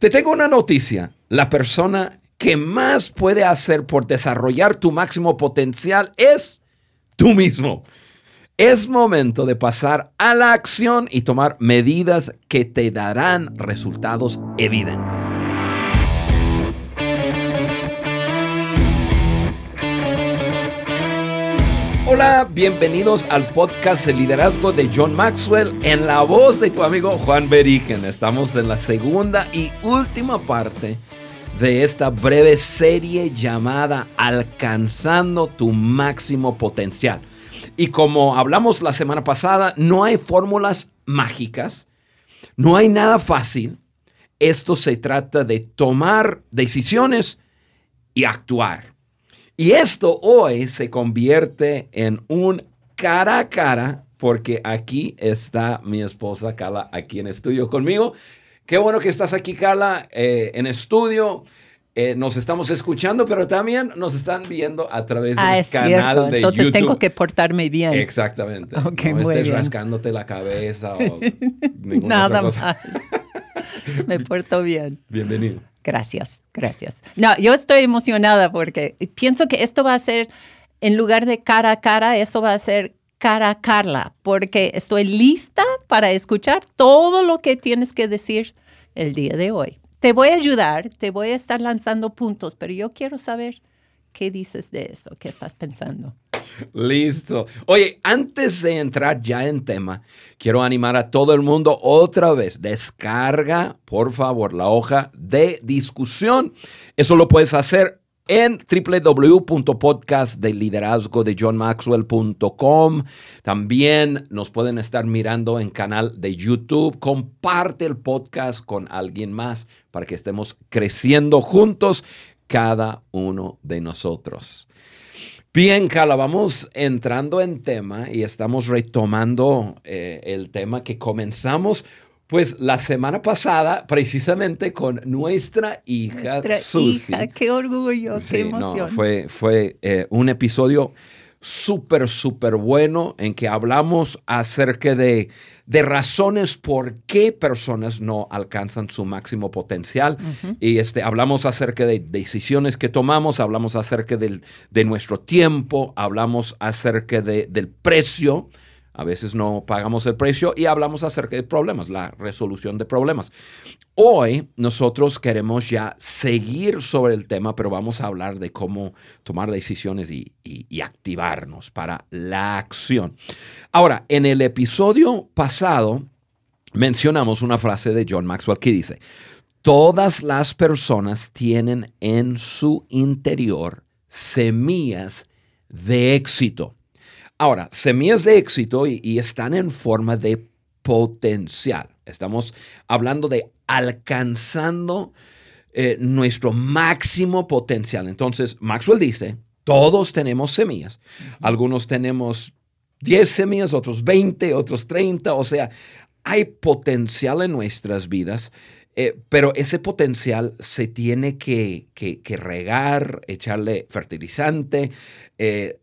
Te tengo una noticia. La persona que más puede hacer por desarrollar tu máximo potencial es tú mismo. Es momento de pasar a la acción y tomar medidas que te darán resultados evidentes. Hola, bienvenidos al podcast de liderazgo de John Maxwell en la voz de tu amigo Juan Beriken. Estamos en la segunda y última parte de esta breve serie llamada Alcanzando tu máximo potencial. Y como hablamos la semana pasada, no hay fórmulas mágicas, no hay nada fácil. Esto se trata de tomar decisiones y actuar. Y esto hoy se convierte en un cara a cara porque aquí está mi esposa Carla aquí en estudio conmigo. Qué bueno que estás aquí, Carla, eh, en estudio. Eh, nos estamos escuchando, pero también nos están viendo a través del ah, canal de Entonces tengo que portarme bien. Exactamente. no estés rascándote la cabeza o Nada más. Me porto bien. Bienvenido. Gracias, gracias. No, yo estoy emocionada porque pienso que esto va a ser, en lugar de cara a cara, eso va a ser cara a Carla, porque estoy lista para escuchar todo lo que tienes que decir el día de hoy. Te voy a ayudar, te voy a estar lanzando puntos, pero yo quiero saber qué dices de eso, qué estás pensando. Listo. Oye, antes de entrar ya en tema, quiero animar a todo el mundo otra vez. Descarga, por favor, la hoja de discusión. Eso lo puedes hacer en www.podcastdeliderazgodejohnmaxwell.com. También nos pueden estar mirando en canal de YouTube. Comparte el podcast con alguien más para que estemos creciendo juntos cada uno de nosotros. Bien, Carla, vamos entrando en tema y estamos retomando eh, el tema que comenzamos, pues la semana pasada, precisamente con nuestra hija nuestra Hija, qué orgullo, qué emoción. fue fue eh, un episodio súper, súper bueno en que hablamos acerca de, de, razones por qué personas no alcanzan su máximo potencial. Y este, hablamos acerca de decisiones que tomamos, hablamos acerca del, de nuestro tiempo, hablamos acerca de, del precio a veces no pagamos el precio y hablamos acerca de problemas, la resolución de problemas. Hoy nosotros queremos ya seguir sobre el tema, pero vamos a hablar de cómo tomar decisiones y, activarnos para la acción. Ahora, en el episodio pasado mencionamos una frase de John Maxwell que dice, todas las personas tienen en su interior semillas de éxito. Ahora, semillas de éxito y, están en forma de potencial. Estamos hablando de alcanzando eh, nuestro máximo potencial. Entonces, Maxwell dice, todos tenemos semillas. Algunos tenemos 10 semillas, otros 20, otros 30. O sea, hay potencial en nuestras vidas, eh, pero ese potencial se tiene que, regar, echarle fertilizante, eh,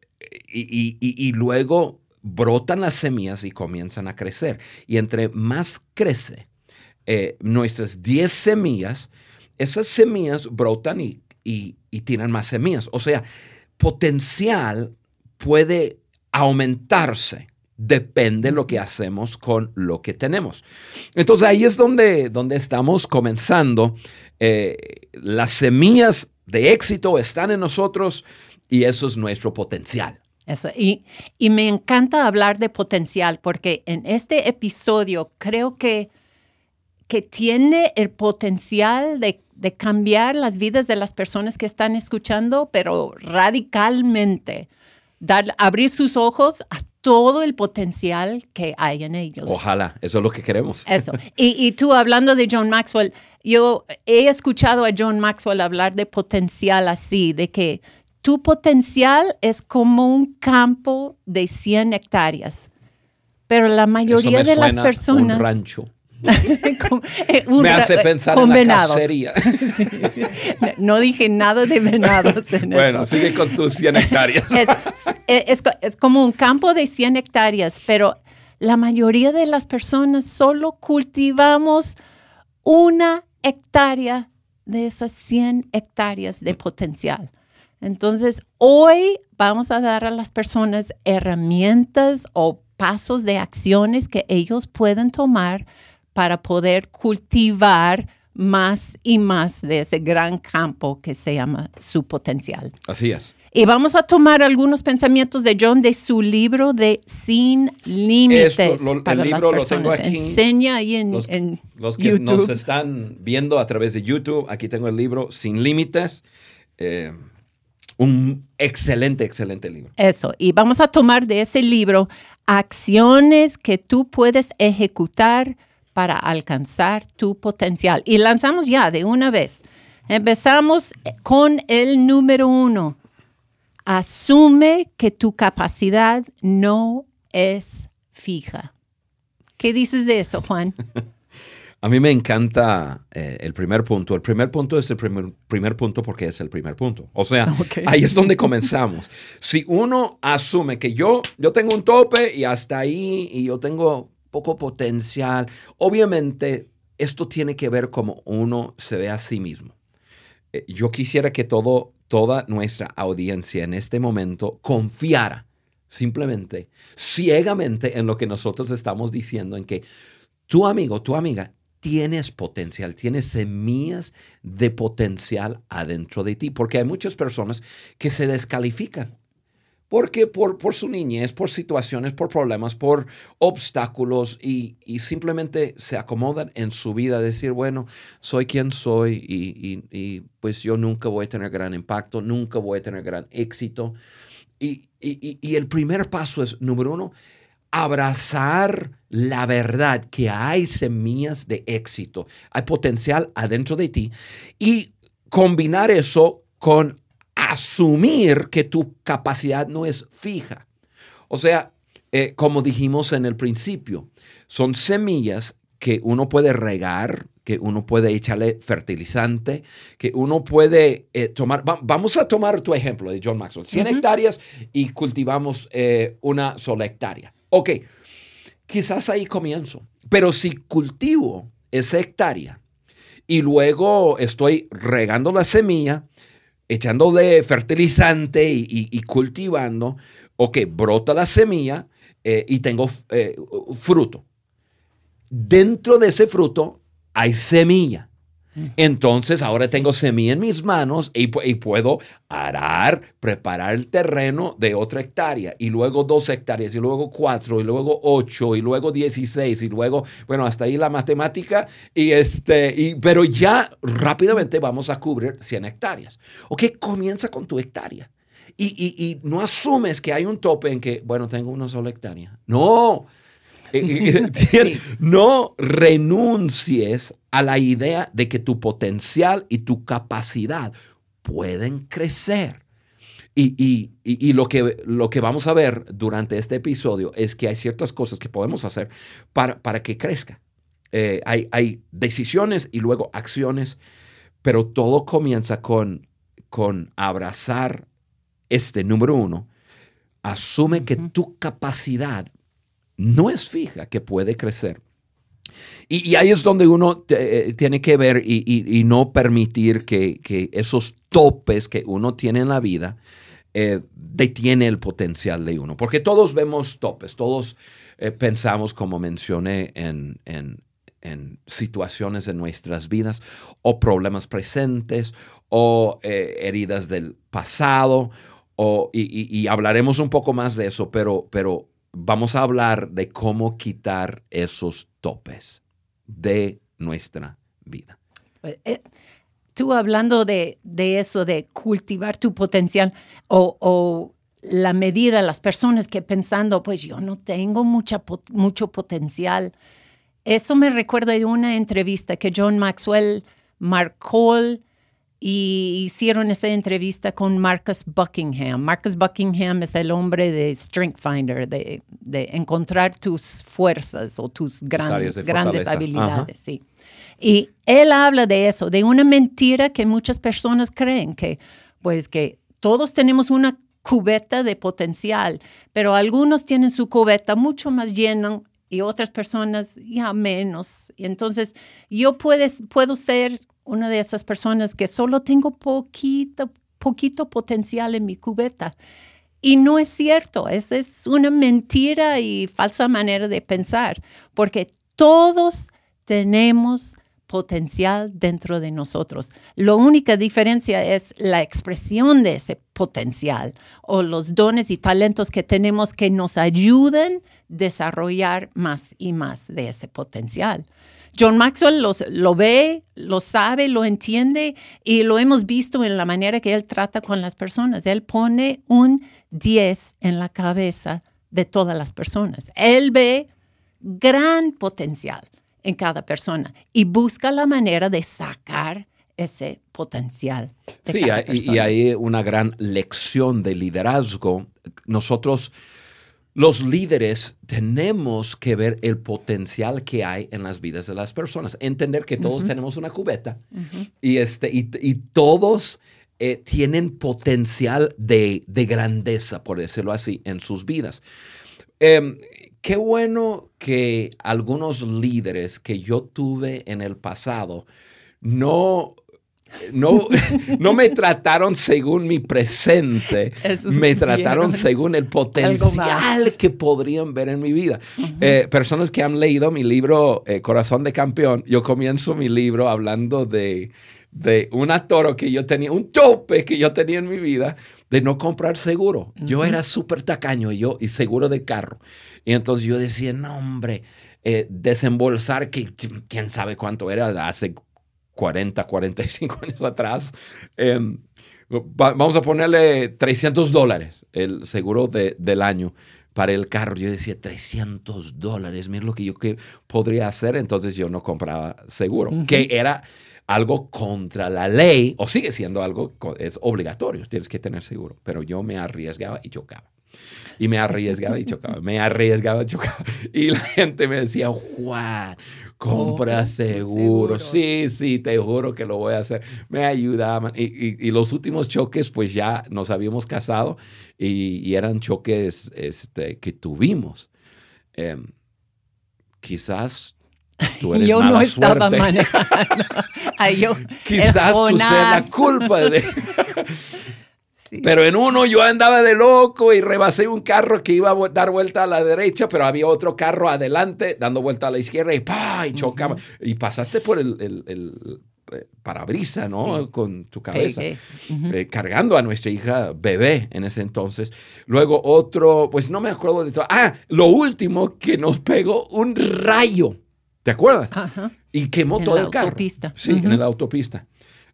y, luego brotan las semillas y comienzan a crecer. Y entre más crece eh, nuestras 10 semillas, esas semillas brotan y, y tienen más semillas. O sea, potencial puede aumentarse. Depende de lo que hacemos con lo que tenemos. Entonces ahí es donde, donde estamos comenzando. Eh, las semillas de éxito están en nosotros y eso es nuestro potencial. Eso, y, y me encanta hablar de potencial porque en este episodio creo que, que tiene el potencial de, de cambiar las vidas de las personas que están escuchando, pero radicalmente. Dar, abrir sus ojos a todo el potencial que hay en ellos. Ojalá, eso es lo que queremos. Eso. Y, y, tú hablando de John Maxwell, yo he escuchado a John Maxwell hablar de potencial así, de que tu potencial es como un campo de 100 hectáreas, pero la mayoría de las personas... Un rancho. Eh, me hace pensar en la cacería. No dije nada de venados. bueno, sigue con tus 100 hectáreas. Es, es, como un campo de 100 hectáreas, pero la mayoría de las personas solo cultivamos una hectárea de esas 100 hectáreas de potencial. Entonces, hoy vamos a dar a las personas herramientas o pasos de acciones que ellos pueden tomar para poder cultivar más y más de ese gran campo que se llama su potencial. Así es. Y vamos a tomar algunos pensamientos de John de su libro de Sin Límites Esto, lo- para el las libro lo tengo personas. aquí. Enseña ahí en, Los, en los que YouTube. nos están viendo a través de YouTube, aquí tengo el libro Sin Límites. Eh, un excelente, excelente libro. Eso, y vamos a tomar de ese libro acciones que tú puedes ejecutar para alcanzar tu potencial. Y lanzamos ya de una vez. Empezamos con el número uno. Asume que tu capacidad no es fija. ¿Qué dices de eso, Juan? A mí me encanta eh, el primer punto. El primer punto es el primer, primer punto porque es el primer punto. O sea, ahí es donde comenzamos. Si uno asume que yo, yo tengo un tope y hasta ahí y yo tengo poco potencial, obviamente esto tiene que ver cómo uno se ve a sí mismo. Eh, yo quisiera que todo, toda nuestra audiencia en este momento confiara simplemente, ciegamente en lo que nosotros estamos diciendo, en que tu amigo, tu amiga, tienes potencial, tienes semillas de potencial adentro de ti, porque hay muchas personas que se descalifican. Porque por, por su niñez, por situaciones, por problemas, por obstáculos y, y simplemente se acomodan en su vida, decir, bueno, soy quien soy y, y- y, pues yo nunca voy a tener gran impacto, nunca voy a tener gran éxito. Y, el primer paso es, número uno, abrazar la verdad que hay semillas de éxito, hay potencial adentro de ti y combinar eso con asumir que tu capacidad no es fija. O sea, eh, como dijimos en el principio, son semillas que uno puede regar, que uno puede echarle fertilizante, que uno puede eh, tomar. va- vamos a tomar tu ejemplo de John Maxwell: 100 hectáreas y cultivamos eh, una sola hectárea. Ok, quizás ahí comienzo, pero si cultivo esa hectárea y luego estoy regando la semilla, echándole fertilizante y, cultivando, ok, brota la semilla eh, y tengo eh, fruto. Dentro de ese fruto hay semilla. Entonces ahora tengo semilla en mis manos y, pu- y puedo arar, preparar el terreno de otra hectárea y luego dos hectáreas y luego cuatro y luego ocho y luego dieciséis y luego, bueno, hasta ahí la matemática y este, y, pero ya rápidamente vamos a cubrir 100 hectáreas. Ok, comienza con tu hectárea. Y, y- y no asumes que hay un tope en que, bueno, tengo una sola hectárea. No. Sí. No renuncies a la idea de que tu potencial y tu capacidad pueden crecer. Y, y- y- y lo, que, lo que vamos a ver durante este episodio es que hay ciertas cosas que podemos hacer para, para que crezca. Eh, hay, hay decisiones y luego acciones, pero todo comienza con, con abrazar este número uno. Asume que tu capacidad no es fija, que puede crecer. Y, ahí es donde uno eh, tiene que ver y, no permitir que, esos topes que uno tiene en la vida eh, detiene el potencial de uno. Porque todos vemos topes, todos eh, pensamos, como mencioné, en, en- en situaciones de nuestras vidas o problemas presentes o eh, heridas del pasado. Y, hablaremos un poco más de eso, pero vamos a hablar de cómo quitar esos topes de nuestra vida. Eh, Tú hablando de, de eso, de cultivar tu potencial o, o la medida, las personas que pensando, pues yo no tengo mucha, mucho potencial. Eso me recuerda de una entrevista que John Maxwell marcó y hicieron esa entrevista con Marcus Buckingham. Marcus Buckingham es el hombre de Strength Finder, de, de encontrar tus fuerzas o tus gran- grandes habilidades. Sí. Y él habla de eso, de una mentira que muchas personas creen, que pues que todos tenemos una cubeta de potencial, pero algunos tienen su cubeta mucho más llena y otras personas ya menos. Y entonces yo puedes, puedo ser una de esas personas que solo tengo poquito, poquito potencial en mi cubeta. Y no es cierto, esa es una mentira y falsa manera de pensar, porque todos tenemos potencial dentro de nosotros. La única diferencia es la expresión de ese potencial o los dones y talentos que tenemos que nos ayuden a desarrollar más y más de ese potencial. John Maxwell lo ve, lo sabe, lo entiende y lo hemos visto en la manera que él trata con las personas. Él pone un 10 en la cabeza de todas las personas. Él ve gran potencial en cada persona y busca la manera de sacar ese potencial. sí, y hay una gran lección de liderazgo. Nosotros, los líderes, tenemos que ver el potencial que hay en las vidas de las personas, entender que todos tenemos una cubeta y, este, y, todos eh, tienen potencial de, de, grandeza, por decirlo así, en sus vidas. Em, qué bueno que algunos líderes que yo tuve en el pasado no no, no me trataron según mi presente, me trataron según el potencial que podrían ver en mi vida. Eh, personas que han leído mi libro eh, Corazón de Campeón, yo comienzo mi libro hablando de, de un toro que yo tenía, un tope que yo tenía en mi vida de no comprar seguro. Yo era súper tacaño y yo y seguro de carro. Y entonces yo decía, no, hombre, eh, desembolsar, que quién sabe cuánto era hace 40, 45 años atrás. Em, vamos a ponerle 300 dólares el seguro del año para el carro. Yo decía, 300 dólares, mira lo que yo que podría hacer. Entonces yo no compraba seguro, que era algo contra la ley, o sigue siendo algo, es obligatorio, tienes que tener seguro, pero yo me arriesgaba y chocaba. Y me arriesgaba y chocaba, me arriesgaba y chocaba. Y la gente me decía, Juan, compra seguro. Sí, sí, te juro que lo voy a hacer. Me ayudaban. Y, los últimos choques, pues ya nos habíamos casado y, eran choques este, que tuvimos. Em, quizás Tú eres yo no estaba manejando. Quizás tú seas la culpa de... Pero en uno yo andaba de loco y rebasé un carro que iba a dar vuelta a la derecha, pero había otro carro adelante dando vuelta a la izquierda y ¡pah! y chocaba. Y pasaste por el, el, eh, parabrisa, ¿no? Con tu cabeza, eh, cargando a nuestra hija bebé en ese entonces. Luego otro, pues no me acuerdo de todo. Ah, lo último que nos pegó un rayo ¿Te acuerdas? Ajá. Y quemó todo el carro. En la autopista. Sí, en la autopista.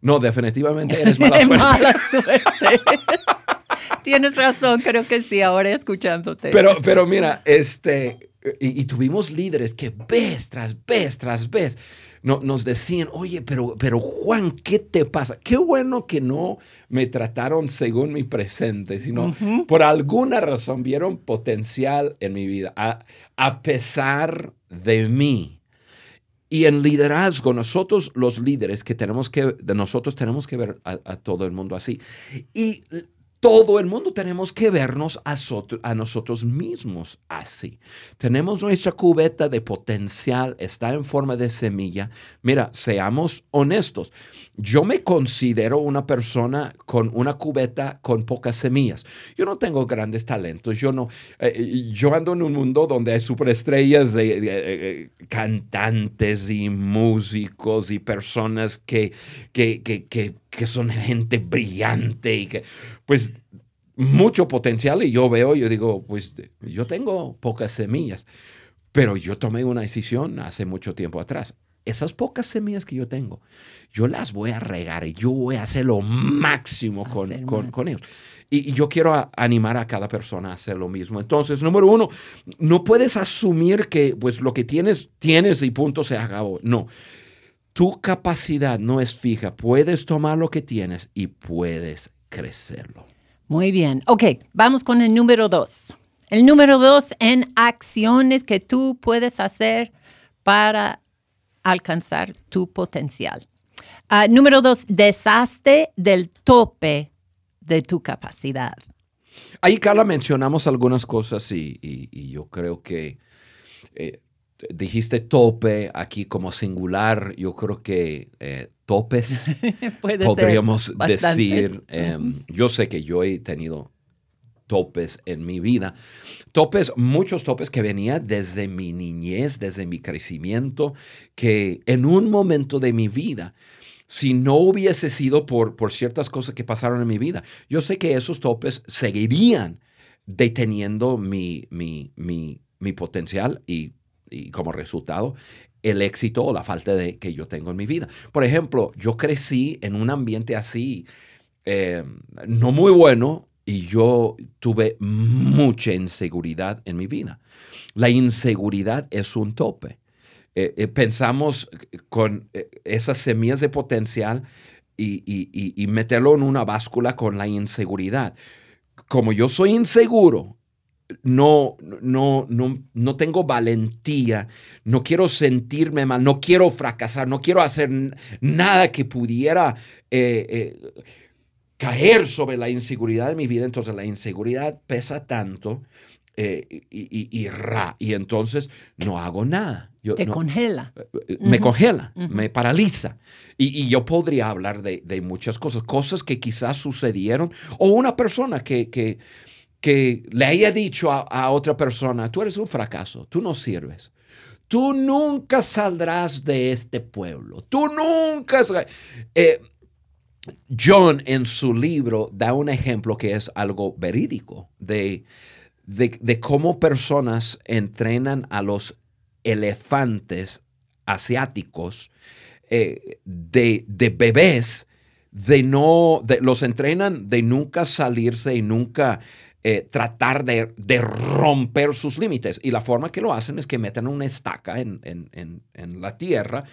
No, definitivamente eres mala suerte. mala suerte. Tienes razón, creo que sí, ahora escuchándote. Pero, pero mira, este, y, tuvimos líderes que vez tras vez tras vez no, nos decían, oye, pero, pero Juan, ¿qué te pasa? Qué bueno que no me trataron según mi presente, sino por alguna razón vieron potencial en mi vida, a, a pesar de mí. Y en liderazgo, nosotros los líderes que tenemos que, nosotros tenemos que ver a, todo el mundo así. Y todo el mundo tenemos que vernos a, nosotros mismos así. Tenemos nuestra cubeta de potencial, está en forma de semilla. Mira, seamos honestos. Yo me considero una persona con una cubeta con pocas semillas. Yo no tengo grandes talentos. Yo no. Eh, yo ando en un mundo donde hay superestrellas de, eh, cantantes y músicos y personas que, que, que, que que son gente brillante y que, pues, mucho potencial y yo veo, yo digo, pues, yo tengo pocas semillas, pero yo tomé una decisión hace mucho tiempo atrás. Esas pocas semillas que yo tengo, yo las voy a regar y yo voy a hacer lo máximo con, con, ellos. Y, yo quiero animar a cada persona a hacer lo mismo. Entonces, número uno, no puedes asumir que pues lo que tienes, tienes y punto se acabó. No tu capacidad no es fija. Puedes tomar lo que tienes y puedes crecerlo. Muy bien. Ok, vamos con el número dos. El número dos en acciones que tú puedes hacer para alcanzar tu potencial. Ah, número dos, deshazte del tope de tu capacidad. Ahí, Carla, mencionamos algunas cosas y, yo creo que eh, dijiste tope aquí como singular, yo creo que eh, topes podríamos decir. Em, yo sé que yo he tenido topes en mi vida. Topes, muchos topes que venían desde mi niñez, desde mi crecimiento, que en un momento de mi vida, si no hubiese sido por, por ciertas cosas que pasaron en mi vida, yo sé que esos topes seguirían deteniendo mi, mi, mi, mi potencial y, y, como resultado el éxito o la falta de que yo tengo en mi vida. Por ejemplo, yo crecí en un ambiente así, eh, no muy bueno, y yo tuve mucha inseguridad en mi vida. La inseguridad es un tope. Eh, eh, pensamos con eh, esas semillas de potencial y, meterlo en una báscula con la inseguridad. Como yo soy inseguro, no, no, no, no tengo valentía, no quiero sentirme mal, no quiero fracasar, no quiero hacer nada que pudiera caer sobre la inseguridad de mi vida, entonces la inseguridad pesa tanto eh, y, y, y, entonces no hago nada. Yo, Te congela. Eh, eh, me congela, me paraliza. Y, yo podría hablar de, de, muchas cosas, cosas que quizás sucedieron, o una persona que, que, que le haya dicho a, otra persona, tú eres un fracaso, tú no sirves. Tú nunca saldrás de este pueblo. Tú nunca... Eh, John en su libro da un ejemplo que es algo verídico de, de, cómo personas entrenan a los elefantes asiáticos eh, de, bebés, de no, los entrenan de nunca salirse y nunca eh, tratar de, romper sus límites. Y la forma que lo hacen es que meten una estaca en, la tierra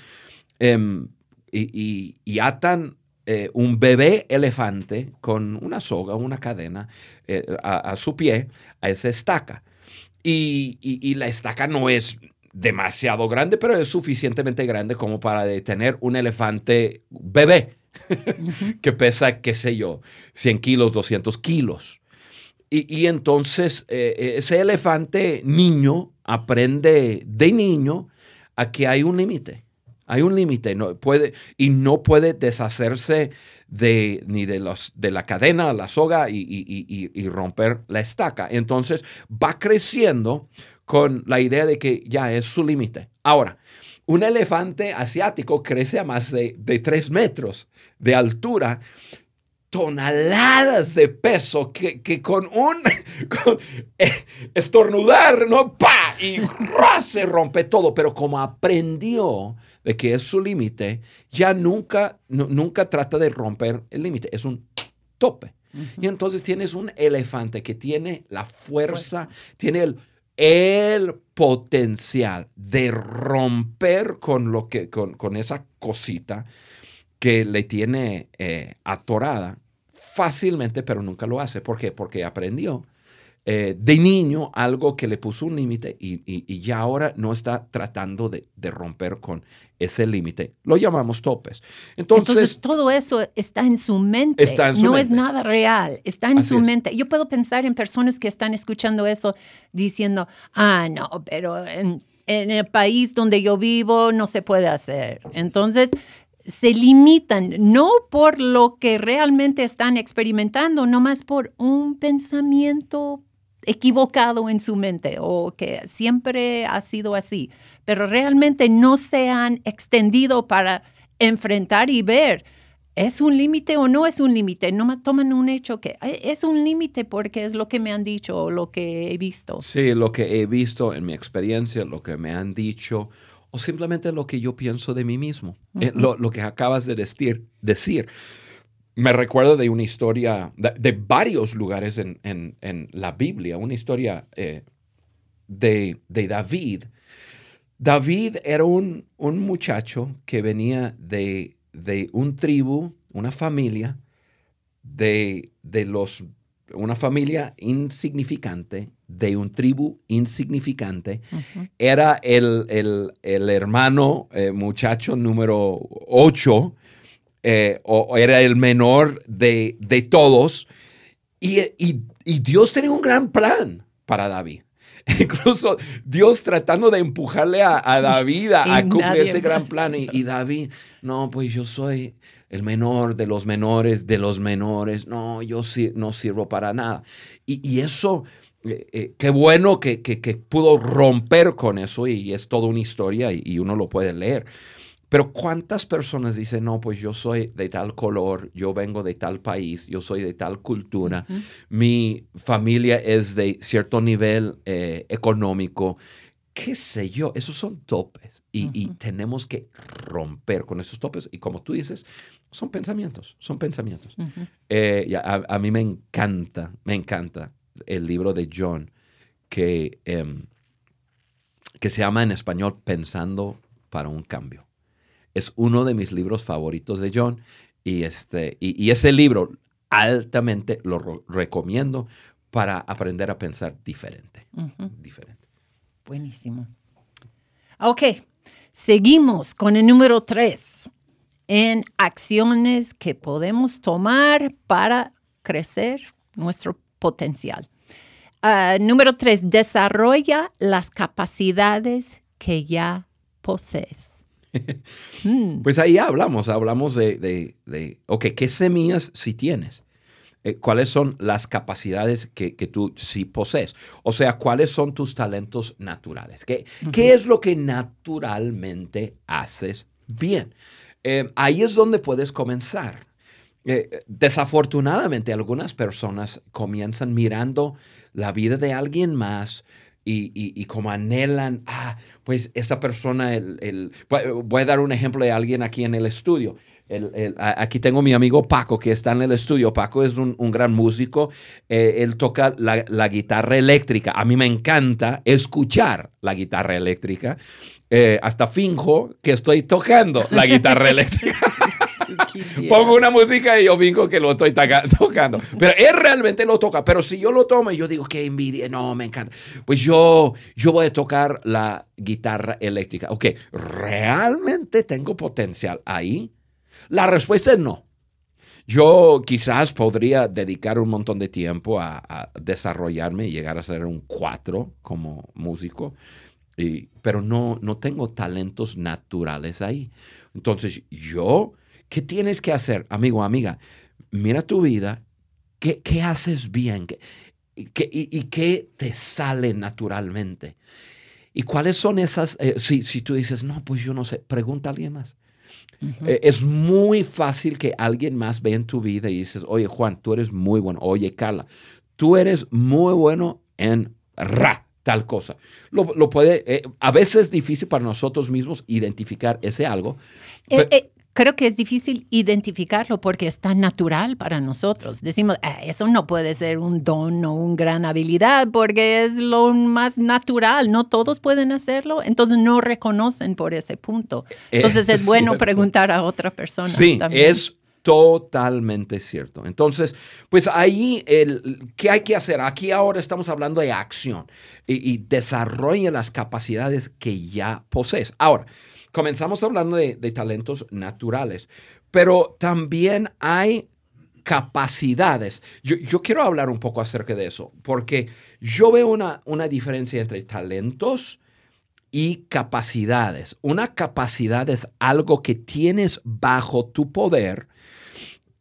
em, y, atan eh, un bebé elefante con una soga, una cadena eh, a, su pie, a esa estaca. Y, la estaca no es demasiado grande, pero es suficientemente grande como para detener un elefante bebé que pesa, qué sé yo, 100 kilos, 200 kilos. Y, entonces eh, ese elefante niño aprende de niño a que hay un límite hay un límite no puede, y no puede deshacerse de, ni de, los, de la cadena, la soga y, romper la estaca. Entonces va creciendo con la idea de que ya es su límite. Ahora, un elefante asiático crece a más de, de 3 metros de altura toneladas de peso que, con un eh, estornudar, ¿no? ¡Pa! Y se rompe todo. Pero como aprendió de que es su límite, ya nunca, nunca trata de romper el límite. Es un tope. Y entonces tienes un elefante que tiene la fuerza, tiene el, el potencial de romper con, lo que, con, esa cosita que le tiene eh, atorada fácilmente, pero nunca lo hace. ¿Por qué? Porque aprendió eh, de niño algo que le puso un límite y, ya ahora no está tratando de, romper con ese límite. Lo llamamos topes. Entonces, todo eso está en su mente. no es nada real, está en su mente. Yo puedo pensar en personas que están escuchando eso diciendo, ah, no, pero en, en el país donde yo vivo no se puede hacer. Entonces, se limitan no por lo que realmente están experimentando, nomás por un pensamiento equivocado en su mente o que siempre ha sido así, pero realmente no se han extendido para enfrentar y ver. ¿Es un límite o no es un límite? No me toman un hecho que es un límite porque es lo que me han dicho o lo que he visto. Sí, lo que he visto en mi experiencia, lo que me han dicho o simplemente lo que yo pienso de mí mismo, eh, lo, que acabas de decir. decir. Me recuerdo de una historia, de, varios lugares en, la Biblia, una historia eh, de, David. David era un, muchacho que venía de, de un tribu, una familia, de, de los una familia insignificante, de un tribu insignificante. Era el, hermano eh, muchacho número 8, eh, o, era el menor de, todos. Y, Dios tenía un gran plan para David. incluso Dios tratando de empujarle a, David a, cumplir ese gran plan. Y, David, no, pues yo soy el menor de los menores de los menores. No, yo sí, no sirvo para nada. Y, eso, eh, eh, qué bueno que, pudo romper con eso y es toda una historia y uno lo puede leer. Pero ¿cuántas personas dicen, no, pues yo soy de tal color, yo vengo de tal país, yo soy de tal cultura, mi familia es de cierto nivel eh, económico? ¿Qué sé yo? Esos son topes y, tenemos que romper con esos topes. Y como tú dices, son pensamientos, son pensamientos. Eh, a, mí me encanta, me encanta el libro de John que, em, que se llama en español Pensando para un cambio. Es uno de mis libros favoritos de John y, este, y, ese libro altamente lo recomiendo para aprender a pensar diferente. diferente. Buenísimo. Ok, seguimos con el número tres en acciones que podemos tomar para crecer nuestro potencial. Ah, número tres, desarrolla las capacidades que ya posees. Mm. Pues ahí hablamos, hablamos de, de, ok, ¿qué semillas si tienes? Eh, ¿Cuáles son las capacidades que, tú sí posees? O sea, ¿cuáles son tus talentos naturales? ¿Qué, ¿qué es lo que naturalmente haces bien? Eh, ahí es donde puedes comenzar. Eh, desafortunadamente, algunas personas comienzan mirando la vida de alguien más, y, y, como anhelan, ah, pues esa persona, el, voy a dar un ejemplo de alguien aquí en el estudio. El, aquí tengo mi amigo Paco que está en el estudio. Paco es un, gran músico. Eh, él toca la, la, guitarra eléctrica. A mí me encanta escuchar la guitarra eléctrica. Eh, hasta finjo que estoy tocando la guitarra eléctrica. Pongo una música y yo finjo que lo estoy tocando. Pero él realmente lo toca. Pero si yo lo tomo y yo digo, qué envidia, no, me encanta. Pues yo, yo voy a tocar la guitarra eléctrica. Ok, ¿realmente tengo potencial ahí? La respuesta es no. Yo quizás podría dedicar un montón de tiempo a, desarrollarme y llegar a ser un cuatro como músico, pero no, no tengo talentos naturales ahí. Entonces yo ¿Qué tienes que hacer, amigo, amiga? Mira tu vida, ¿qué, haces bien? ¿Qué, y, qué te sale naturalmente? ¿Y cuáles son esas? Eh, si, si, tú dices, no, pues yo no sé, pregunta a alguien más. Eh, es muy fácil que alguien más vea en tu vida y dices, oye Juan, tú eres muy bueno. Oye Carla, tú eres muy bueno en ra, tal cosa. Lo, puede, eh, a veces es difícil para nosotros mismos identificar ese algo creo que es difícil identificarlo porque es tan natural para nosotros. Decimos, ah, eso no puede ser un don o una gran habilidad porque es lo más natural, no todos pueden hacerlo, entonces no reconocen por ese punto. Entonces es, bueno preguntar a otra persona. Sí, es totalmente cierto. Entonces, pues ahí, el, ¿qué hay que hacer? Aquí ahora estamos hablando de acción y, y desarrolla las capacidades que ya posees. Ahora, comenzamos hablando de, talentos naturales, pero también hay capacidades. Yo, quiero hablar un poco acerca de eso, porque yo veo una, una diferencia entre talentos y capacidades. Una capacidad es algo que tienes bajo tu poder.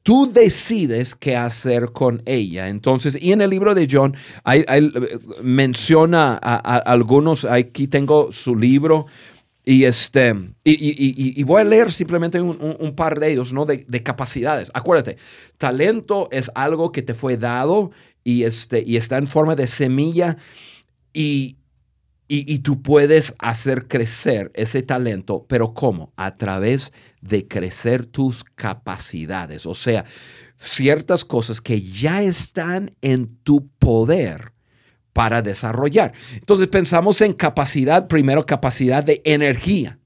Tú decides qué hacer con ella. Entonces, y en el libro de John hay, menciona a, algunos, aquí tengo su libro, y, este, y, voy a leer simplemente un, par de ellos, ¿no? De, capacidades. Acuérdate, talento es algo que te fue dado y, este, y está en forma de semilla y, y, tú puedes hacer crecer ese talento, pero ¿cómo? A través de crecer tus capacidades, o sea, ciertas cosas que ya están en tu poder para desarrollar. Entonces pensamos en capacidad, primero capacidad de energía,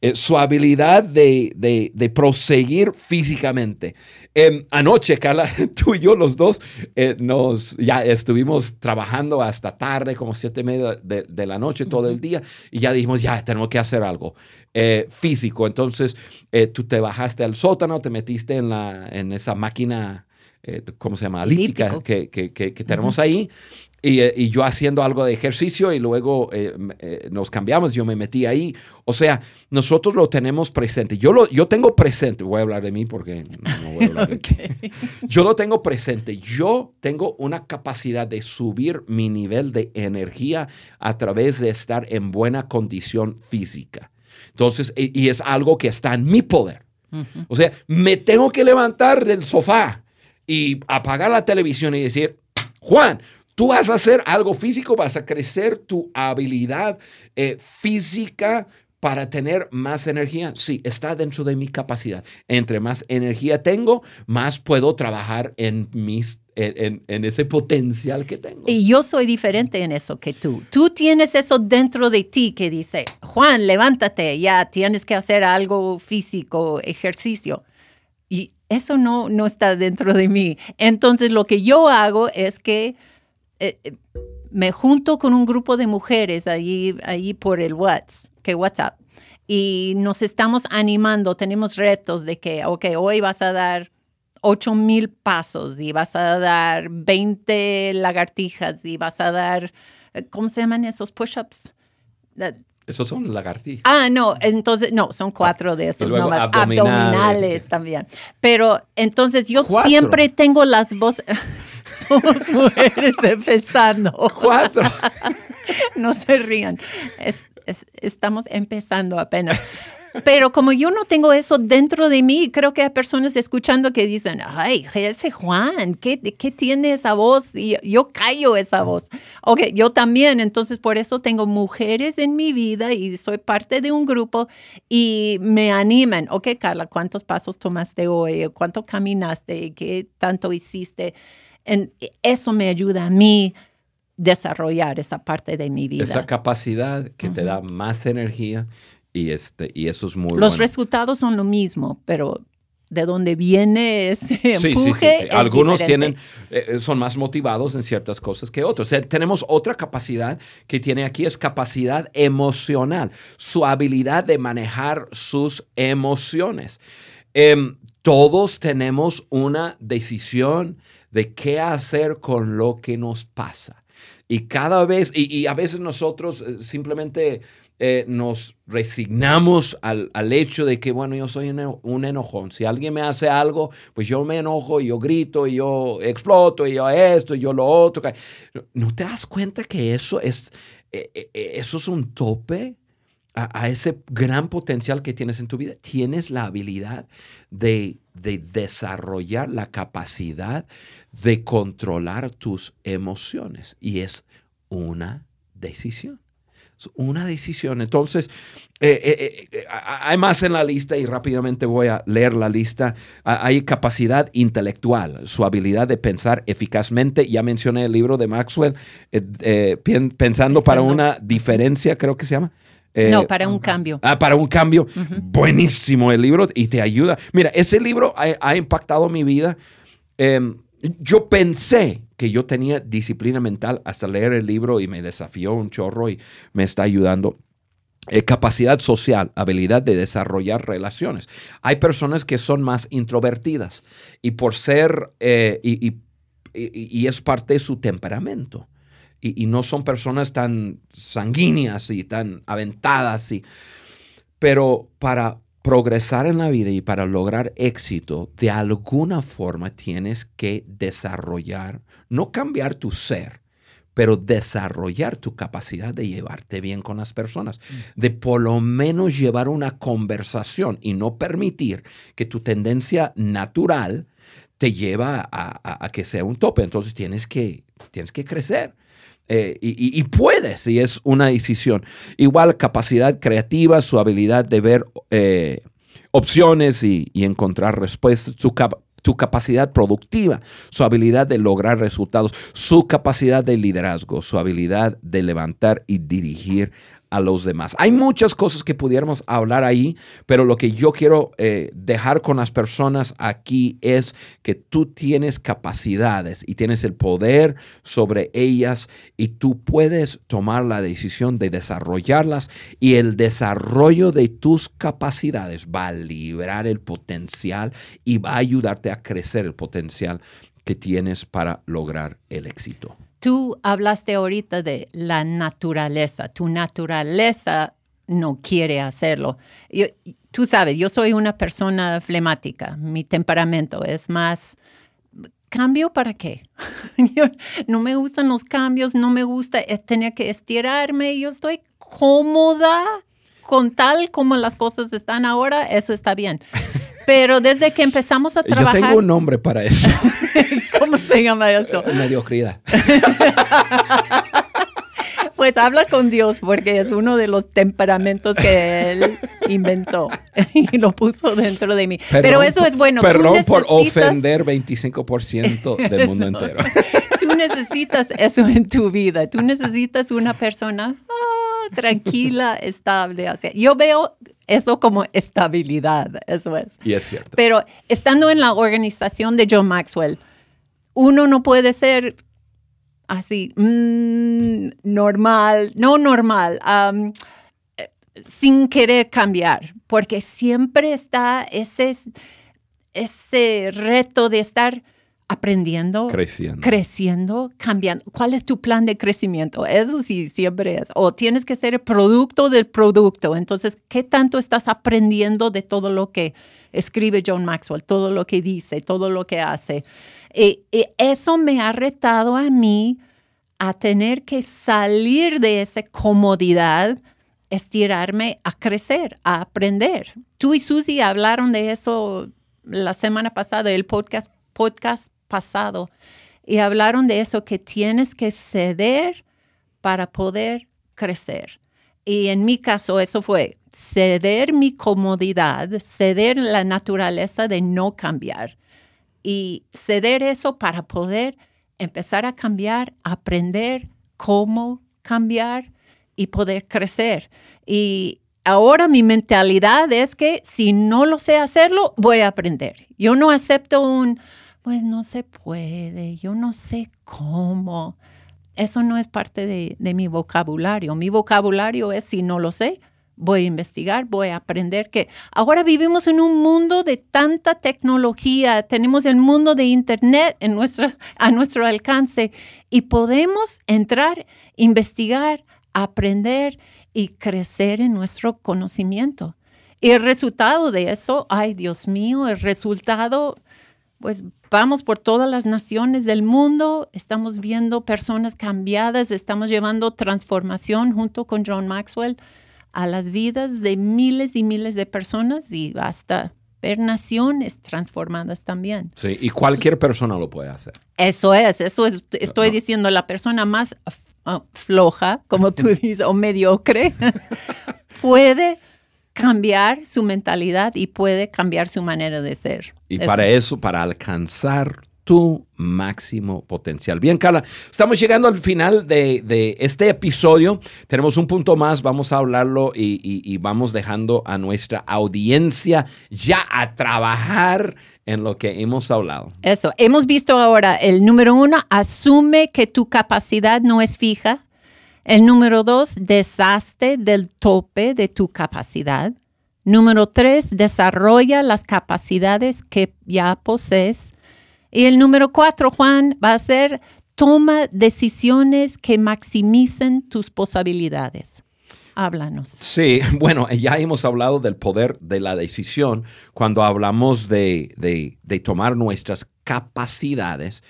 eh, su habilidad de, proseguir físicamente. Em, anoche, Carla, tú y yo los dos eh, nos ya estuvimos trabajando hasta tarde, como siete y media de, la noche, todo el día, y ya dijimos, ya tenemos que hacer algo eh, físico. Entonces tú te bajaste al sótano, te metiste en, la, en esa máquina ¿cómo se llama? Elíptica que, que, que, tenemos ahí. Y, eh, y, yo haciendo algo de ejercicio y luego eh, nos cambiamos, yo me metí ahí. O sea, nosotros lo tenemos presente. Yo, lo, yo tengo presente, voy a hablar de mí porque no, voy a hablar de Yo lo tengo presente. Yo tengo una capacidad de subir mi nivel de energía a través de estar en buena condición física. Entonces, y, es algo que está en mi poder. O sea, me tengo que levantar del sofá y apagar la televisión y decir, Juan, tú vas a hacer algo físico, vas a crecer tu habilidad eh, física para tener más energía. Sí, está dentro de mi capacidad. Entre más energía tengo, más puedo trabajar en mis en, ese potencial que tengo. Y yo soy diferente en eso que tú. Tú tienes eso dentro de ti que dice, Juan, levántate, ya tienes que hacer algo físico, ejercicio. Y eso no, no está dentro de mí. Entonces lo que yo hago es que eh, eh, me junto con un grupo de mujeres allí, allí por el WhatsApp, que WhatsApp y nos estamos animando, tenemos retos de que, ok, hoy vas a dar 8 mil pasos y vas a dar 20 lagartijas y vas a dar, eh, ¿cómo se llaman esos push-ups? Esos son lagartijas. Ah, no, entonces, no, son cuatro de esos. No, abdominales, también. Pero entonces yo siempre tengo las voces. Somos mujeres empezando. Cuatro. no se rían. estamos empezando apenas. Pero como yo no tengo eso dentro de mí, creo que hay personas escuchando que dicen, ay, ese Juan, ¿qué, qué tiene esa voz? Y yo callo esa voz. Ok, yo también, entonces por eso tengo mujeres en mi vida y soy parte de un grupo y me animan. Ok, Carla, ¿cuántos pasos tomaste hoy? ¿Cuánto caminaste? ¿Qué tanto hiciste? En, eso me ayuda a mí desarrollar esa parte de mi vida. Esa capacidad que te da más energía y, este, y eso es muy Los resultados son lo mismo, pero de dónde viene ese empuje. Sí, sí, Algunos tienen, eh, eh, son más motivados en ciertas cosas que otros. tenemos otra capacidad que tiene aquí, es capacidad emocional, su habilidad de manejar sus emociones. Em, todos tenemos una decisión de qué hacer con lo que nos pasa. Y cada vez, y, a veces nosotros eh, simplemente eh, nos resignamos al, hecho de que, bueno, yo soy un, enojón. Si alguien me hace algo, pues yo me enojo y yo grito y yo exploto y yo esto y yo lo otro. ¿No te das cuenta que eso es, eh, eso es un tope? A, ese gran potencial que tienes en tu vida, tienes la habilidad de, de desarrollar la capacidad de controlar tus emociones. Y es una decisión. Una decisión. Entonces, eh, eh, eh, hay más en la lista y rápidamente voy a leer la lista. Hay capacidad intelectual, su habilidad de pensar eficazmente. Ya mencioné el libro de Maxwell, Pensando para una diferencia, creo que se llama. No, para un cambio. Ah, para un cambio. Buenísimo el libro y te ayuda. Mira, ese libro ha, impactado mi vida. Em, yo pensé que yo tenía disciplina mental hasta leer el libro y me desafió un chorro y me está ayudando. Eh, capacidad social, habilidad de desarrollar relaciones. Hay personas que son más introvertidas y por ser, eh, y, y, es parte de su temperamento. Y, no son personas tan sanguíneas y tan aventadas. Y, pero para progresar en la vida y para lograr éxito, de alguna forma tienes que desarrollar, no cambiar tu ser, pero desarrollar tu capacidad de llevarte bien con las personas, mm. de por lo menos llevar una conversación y no permitir que tu tendencia natural te lleva a, que sea un tope. Entonces tienes que, tienes que crecer. Eh, y, puedes, si es una decisión. Igual capacidad creativa, su habilidad de ver eh, opciones y, encontrar respuestas, su, su, capacidad productiva, su habilidad de lograr resultados, su capacidad de liderazgo, su habilidad de levantar y dirigir a los demás. Hay muchas cosas que pudiéramos hablar ahí, pero lo que yo quiero eh, dejar con las personas aquí es que tú tienes capacidades y tienes el poder sobre ellas y tú puedes tomar la decisión de desarrollarlas y el desarrollo de tus capacidades va a liberar el potencial y va a ayudarte a crecer el potencial que tienes para lograr el éxito. Tú hablaste ahorita de la naturaleza. Tu naturaleza no quiere hacerlo. tú sabes, yo soy una persona flemática. Mi temperamento es más... ¿Cambio para qué? no me gustan los cambios, no me gusta tener que estirarme. Yo estoy cómoda con tal como las cosas están ahora, eso está bien. Pero desde que empezamos a trabajar... Yo tengo un nombre para eso. ¿Cómo se llama eso? Eh, mediocridad. Pues habla con Dios porque es uno de los temperamentos que él inventó y lo puso dentro de mí. Pero eso es bueno. Perdón por ofender 25% del mundo entero. Tú necesitas eso en tu vida. Tú necesitas una persona ah, tranquila, estable. yo veo eso como estabilidad, eso es. Y es cierto. Pero estando en la organización de John Maxwell, uno no puede ser así, mm, normal, no normal, sin querer cambiar, porque siempre está ese, ese reto de estar aprendiendo, creciendo. creciendo, cambiando. ¿Cuál es tu plan de crecimiento? Eso sí, siempre es. O tienes que ser el producto del producto. Entonces, ¿qué tanto estás aprendiendo de todo lo que escribe John Maxwell, todo lo que dice, todo lo que hace? Y, eso me ha retado a mí a tener que salir de esa comodidad, estirarme a crecer, a aprender. Tú y Susie hablaron de eso la semana pasada, el podcast, podcast pasado, y hablaron de eso, que tienes que ceder para poder crecer. Y en mi caso eso fue ceder mi comodidad, ceder la naturaleza de no cambiar y ceder eso para poder empezar a cambiar, aprender cómo cambiar y poder crecer. Y ahora mi mentalidad es que si no lo sé hacerlo, voy a aprender. Yo no acepto un, pues no se puede, yo no sé cómo. Eso no es parte de, mi vocabulario. Mi vocabulario es si no lo sé, voy a investigar, voy a aprender que ahora vivimos en un mundo de tanta tecnología, tenemos el mundo de Internet en nuestra, a nuestro alcance y podemos entrar, investigar, aprender y crecer en nuestro conocimiento. Y el resultado de eso, ay Dios mío, el resultado, pues vamos por todas las naciones del mundo, estamos viendo personas cambiadas, estamos llevando transformación junto con John Maxwell a las vidas de miles y miles de personas y hasta ver naciones transformadas también. Sí, y cualquier persona lo puede hacer. Eso es, eso estoy diciendo, la persona más ah, floja, como tú dices, o mediocre, puede cambiar su mentalidad y puede cambiar su manera de ser. Y para eso, para alcanzar tu máximo potencial. Bien, Carla, estamos llegando al final de, este episodio. Tenemos un punto más, vamos a hablarlo y, vamos dejando a nuestra audiencia ya a trabajar en lo que hemos hablado. Eso, hemos visto ahora el número uno, asume que tu capacidad no es fija. El número dos, deshazte del tope de tu capacidad. Número tres, desarrolla las capacidades que ya posees. Y el número cuatro, Juan, va a ser toma decisiones que maximicen tus posibilidades. Háblanos. Sí, bueno, ya hemos hablado del poder de la decisión cuando hablamos de, de, tomar nuestras capacidades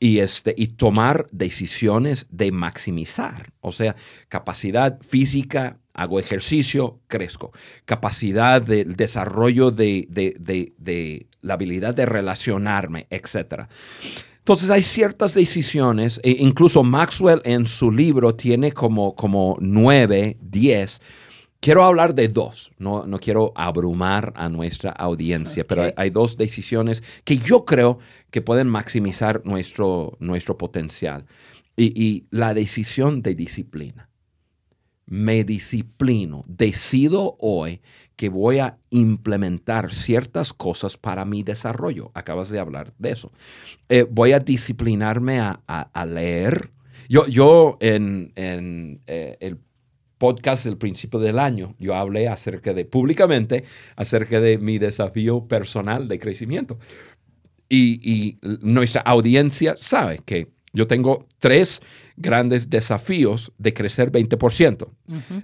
y, este, y tomar decisiones de maximizar. O sea, capacidad física, hago ejercicio, crezco. Capacidad del desarrollo de, la habilidad de relacionarme, etc. Entonces hay ciertas decisiones, e incluso Maxwell en su libro tiene como, como nueve, diez. Quiero hablar de dos, no, no quiero abrumar a nuestra audiencia, pero hay, dos decisiones que yo creo que pueden maximizar nuestro, nuestro potencial. y la decisión de disciplina me disciplino, decido hoy que voy a implementar ciertas cosas para mi desarrollo. Acabas de hablar de eso. Eh, voy a disciplinarme a, leer. Yo, yo en, eh, el podcast del principio del año, yo hablé acerca de, públicamente, acerca de mi desafío personal de crecimiento. Y, nuestra audiencia sabe que yo tengo tres grandes desafíos de crecer 20%.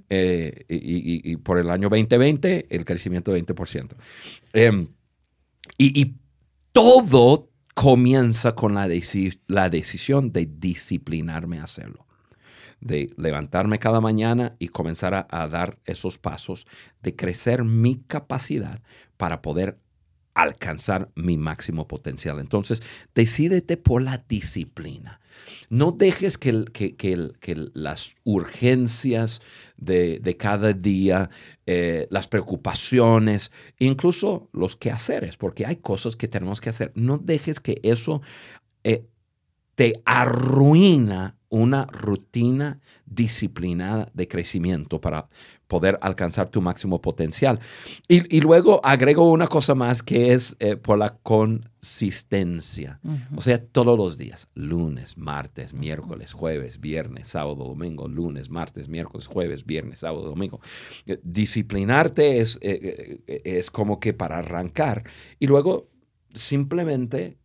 Eh, y, por el año 2020, el crecimiento 20%. Em, y, todo comienza con la, la decisión de disciplinarme a hacerlo de levantarme cada mañana y comenzar a, dar esos pasos, de crecer mi capacidad para poder alcanzar mi máximo potencial. Entonces, decídete por la disciplina. No dejes que, que, las urgencias de, cada día, eh, las preocupaciones, incluso los quehaceres, porque hay cosas que tenemos que hacer, no dejes que eso eh, te arruina una rutina disciplinada de crecimiento para poder alcanzar tu máximo potencial. Y, luego agrego una cosa más que es eh, por la consistencia. O sea, todos los días, lunes, martes, miércoles, jueves, viernes, sábado, domingo, lunes, martes, miércoles, jueves, viernes, sábado, domingo. Eh, disciplinarte es, eh, es como que para arrancar y luego simplemente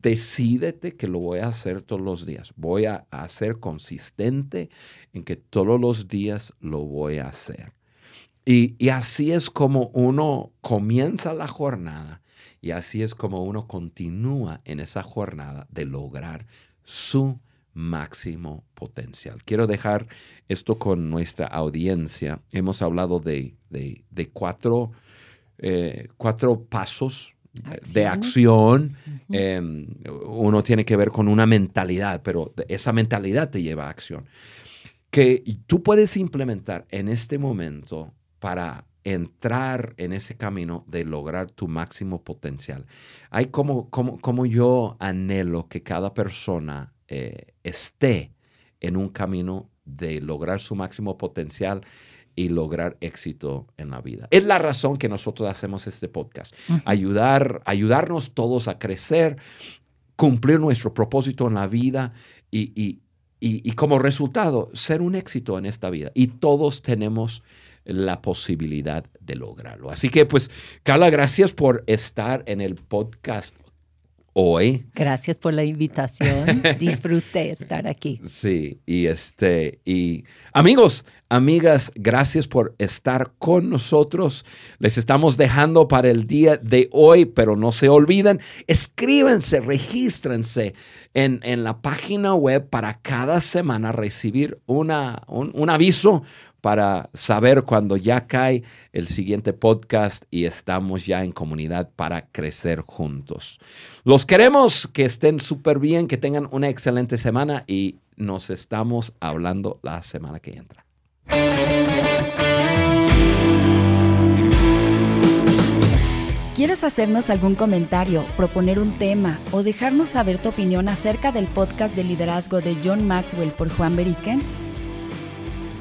Decídete que lo voy a hacer todos los días. Voy a, ser consistente en que todos los días lo voy a hacer. Y, así es como uno comienza la jornada y así es como uno continúa en esa jornada de lograr su máximo potencial. Quiero dejar esto con nuestra audiencia. Hemos hablado de, de, cuatro, eh, cuatro pasos de acción. Em, uno tiene que ver con una mentalidad, pero esa mentalidad te lleva a acción. Que tú puedes implementar en este momento para entrar en ese camino de lograr tu máximo potencial. Hay como, como, como yo anhelo que cada persona eh, esté en un camino de lograr su máximo potencial y lograr éxito en la vida. Es la razón que nosotros hacemos este podcast. Ayudar, ayudarnos todos a crecer, cumplir nuestro propósito en la vida y, y, y, como resultado ser un éxito en esta vida. Y todos tenemos la posibilidad de lograrlo. Así que pues, Carla, gracias por estar en el podcast hoy. Gracias por la invitación. Disfruté estar aquí. Sí, y este, y amigos, amigas, gracias por estar con nosotros. Les estamos dejando para el día de hoy, pero no se olviden, escríbense, regístrense en, en la página web para cada semana recibir una, un, un aviso para saber cuando ya cae el siguiente podcast y estamos ya en comunidad para crecer juntos. Los queremos, que estén súper bien, que tengan una excelente semana y nos estamos hablando la semana que entra. ¿Quieres hacernos algún comentario, proponer un tema o dejarnos saber tu opinión acerca del podcast de liderazgo de John Maxwell por Juan Beriken?